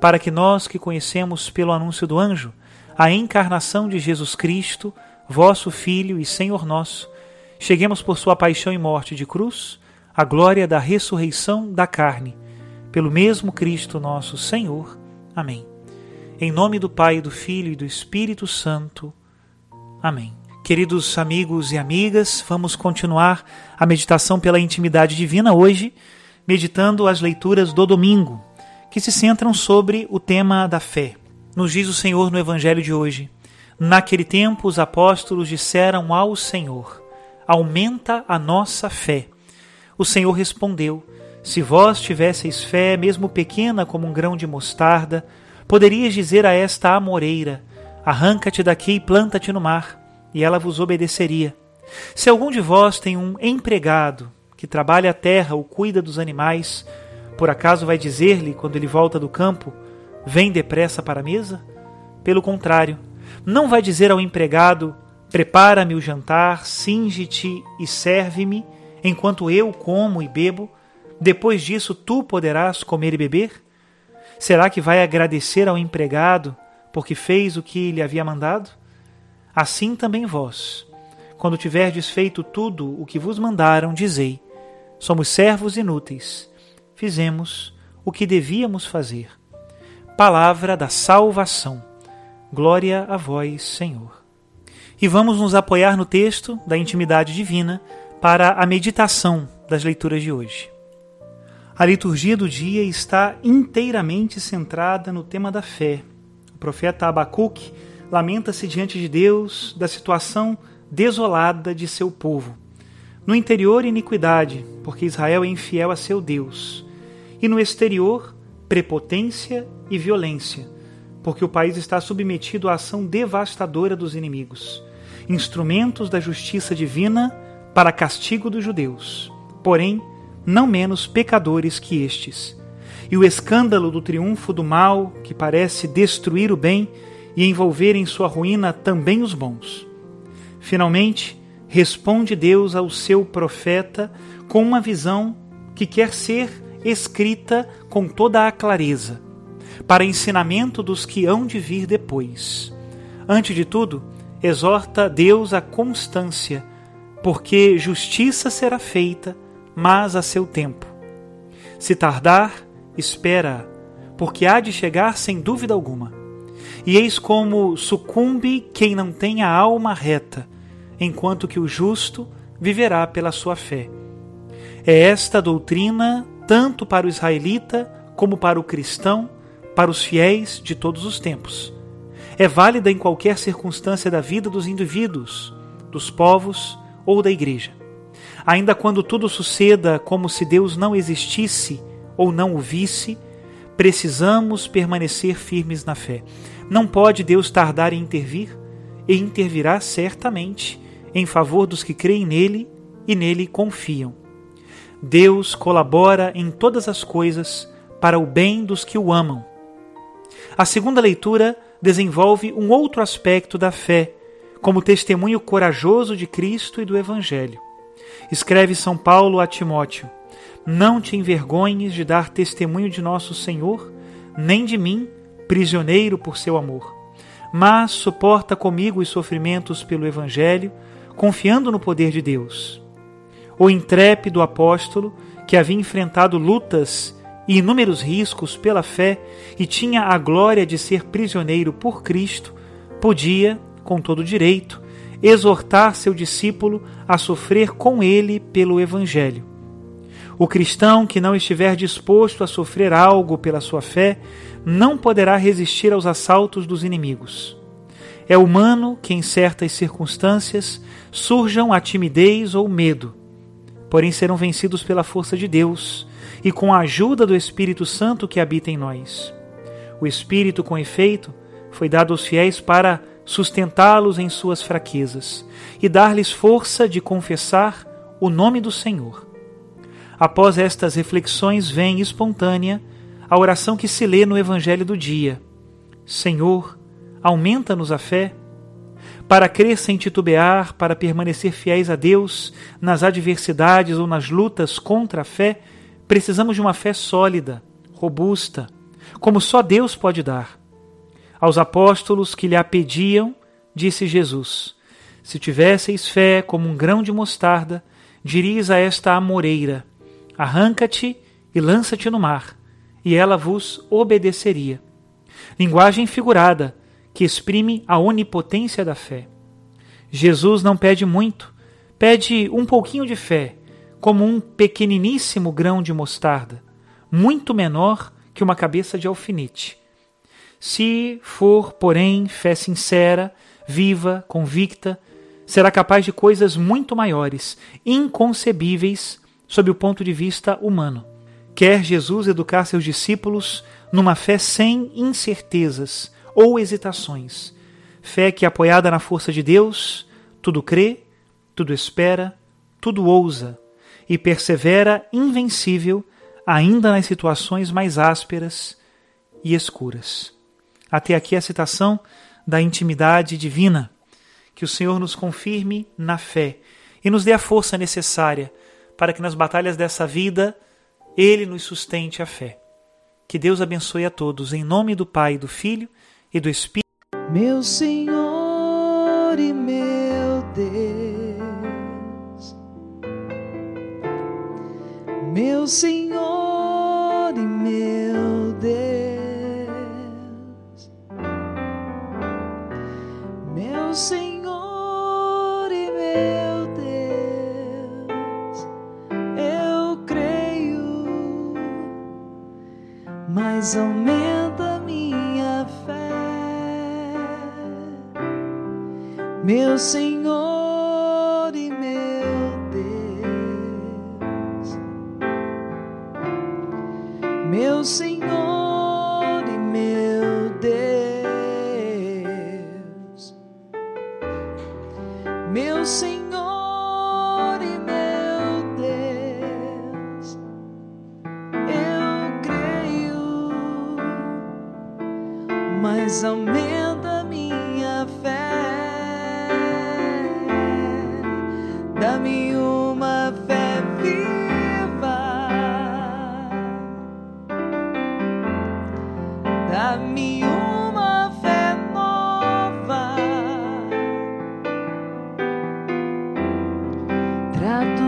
para que nós que conhecemos pelo anúncio do anjo a encarnação de Jesus Cristo, vosso Filho e Senhor nosso, cheguemos por sua paixão e morte de cruz à glória da ressurreição da carne, pelo mesmo Cristo nosso Senhor. Amém. Em nome do Pai, do Filho e do Espírito Santo. Amém. Queridos amigos e amigas, vamos continuar a meditação pela intimidade divina hoje, meditando as leituras do domingo, que se centram sobre o tema da fé. Nos diz o Senhor no Evangelho de hoje: Naquele tempo, os apóstolos disseram ao Senhor: Aumenta a nossa fé. O Senhor respondeu: Se vós tivesseis fé, mesmo pequena como um grão de mostarda, poderias dizer a esta amoreira: Arranca-te daqui e planta-te no mar, e ela vos obedeceria. Se algum de vós tem um empregado que trabalha a terra ou cuida dos animais, por acaso vai dizer-lhe, quando ele volta do campo, vem depressa para a mesa? Pelo contrário, não vai dizer ao empregado, prepara-me o jantar, singe-te e serve-me, enquanto eu como e bebo, depois disso tu poderás comer e beber? Será que vai agradecer ao empregado porque fez o que lhe havia mandado? Assim também vós, quando tiverdes feito tudo o que vos mandaram, dizei: somos servos inúteis fizemos o que devíamos fazer. Palavra da salvação. Glória a vós, Senhor. E vamos nos apoiar no texto da intimidade divina para a meditação das leituras de hoje. A liturgia do dia está inteiramente centrada no tema da fé. O profeta Abacuque lamenta-se diante de Deus da situação desolada de seu povo. No interior, iniquidade, porque Israel é infiel a seu Deus e no exterior, prepotência e violência, porque o país está submetido à ação devastadora dos inimigos, instrumentos da justiça divina para castigo dos judeus, porém, não menos pecadores que estes. E o escândalo do triunfo do mal, que parece destruir o bem e envolver em sua ruína também os bons. Finalmente, responde Deus ao seu profeta com uma visão que quer ser escrita com toda a clareza, para ensinamento dos que hão de vir depois. Antes de tudo, exorta Deus a constância, porque justiça será feita, mas a seu tempo. Se tardar, espera, porque há de chegar sem dúvida alguma. E eis como sucumbe quem não tem a alma reta, enquanto que o justo viverá pela sua fé. É esta doutrina tanto para o israelita como para o cristão, para os fiéis de todos os tempos. É válida em qualquer circunstância da vida dos indivíduos, dos povos ou da igreja. Ainda quando tudo suceda como se Deus não existisse ou não o visse, precisamos permanecer firmes na fé. Não pode Deus tardar em intervir, e intervirá certamente em favor dos que creem nele e nele confiam. Deus colabora em todas as coisas para o bem dos que o amam. A segunda leitura desenvolve um outro aspecto da fé, como testemunho corajoso de Cristo e do Evangelho. Escreve São Paulo a Timóteo: Não te envergonhes de dar testemunho de nosso Senhor, nem de mim, prisioneiro por seu amor. Mas suporta comigo os sofrimentos pelo Evangelho, confiando no poder de Deus. O intrépido apóstolo, que havia enfrentado lutas e inúmeros riscos pela fé e tinha a glória de ser prisioneiro por Cristo, podia, com todo direito, exortar seu discípulo a sofrer com ele pelo Evangelho. O cristão que não estiver disposto a sofrer algo pela sua fé não poderá resistir aos assaltos dos inimigos. É humano que, em certas circunstâncias, surjam a timidez ou medo, porém serão vencidos pela força de Deus e com a ajuda do Espírito Santo que habita em nós. O Espírito, com efeito, foi dado aos fiéis para sustentá-los em suas fraquezas e dar-lhes força de confessar o nome do Senhor. Após estas reflexões, vem espontânea a oração que se lê no Evangelho do dia: Senhor, aumenta-nos a fé. Para crer sem titubear, para permanecer fiéis a Deus nas adversidades ou nas lutas contra a fé, precisamos de uma fé sólida, robusta, como só Deus pode dar. Aos apóstolos que lhe a pediam, disse Jesus: Se tivesseis fé como um grão de mostarda, diris a esta amoreira: Arranca-te e lança-te no mar, e ela vos obedeceria. Linguagem figurada que exprime a onipotência da fé. Jesus não pede muito, pede um pouquinho de fé, como um pequeniníssimo grão de mostarda, muito menor que uma cabeça de alfinete. Se for, porém, fé sincera, viva, convicta, será capaz de coisas muito maiores, inconcebíveis sob o ponto de vista humano. Quer Jesus educar seus discípulos numa fé sem incertezas ou hesitações, fé que, apoiada na força de Deus, tudo crê, tudo espera, tudo ousa e persevera invencível ainda nas situações mais ásperas e escuras. Até aqui a citação da intimidade divina. Que o Senhor nos confirme na fé e nos dê a força necessária para que nas batalhas dessa vida Ele nos sustente a fé. Que Deus abençoe a todos, em nome do Pai, do Filho e do Espírito. Meu Senhor e meu Deus, meu Senhor e meu Deus. Senhor e meu Deus, eu creio, mas aumenta minha meu Senhor e meu Deus, meu Senhor. meu Senhor e meu Deus, eu creio, mas aumenta minha dá-me uma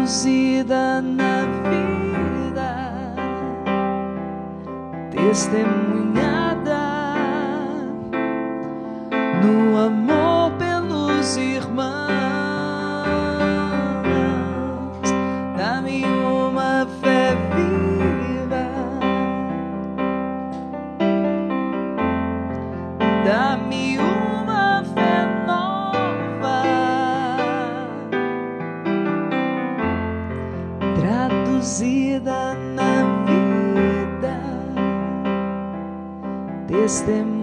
traduzida na vida, testemunhada no amor pelos irmãos. Traduzida na vida, testemunha.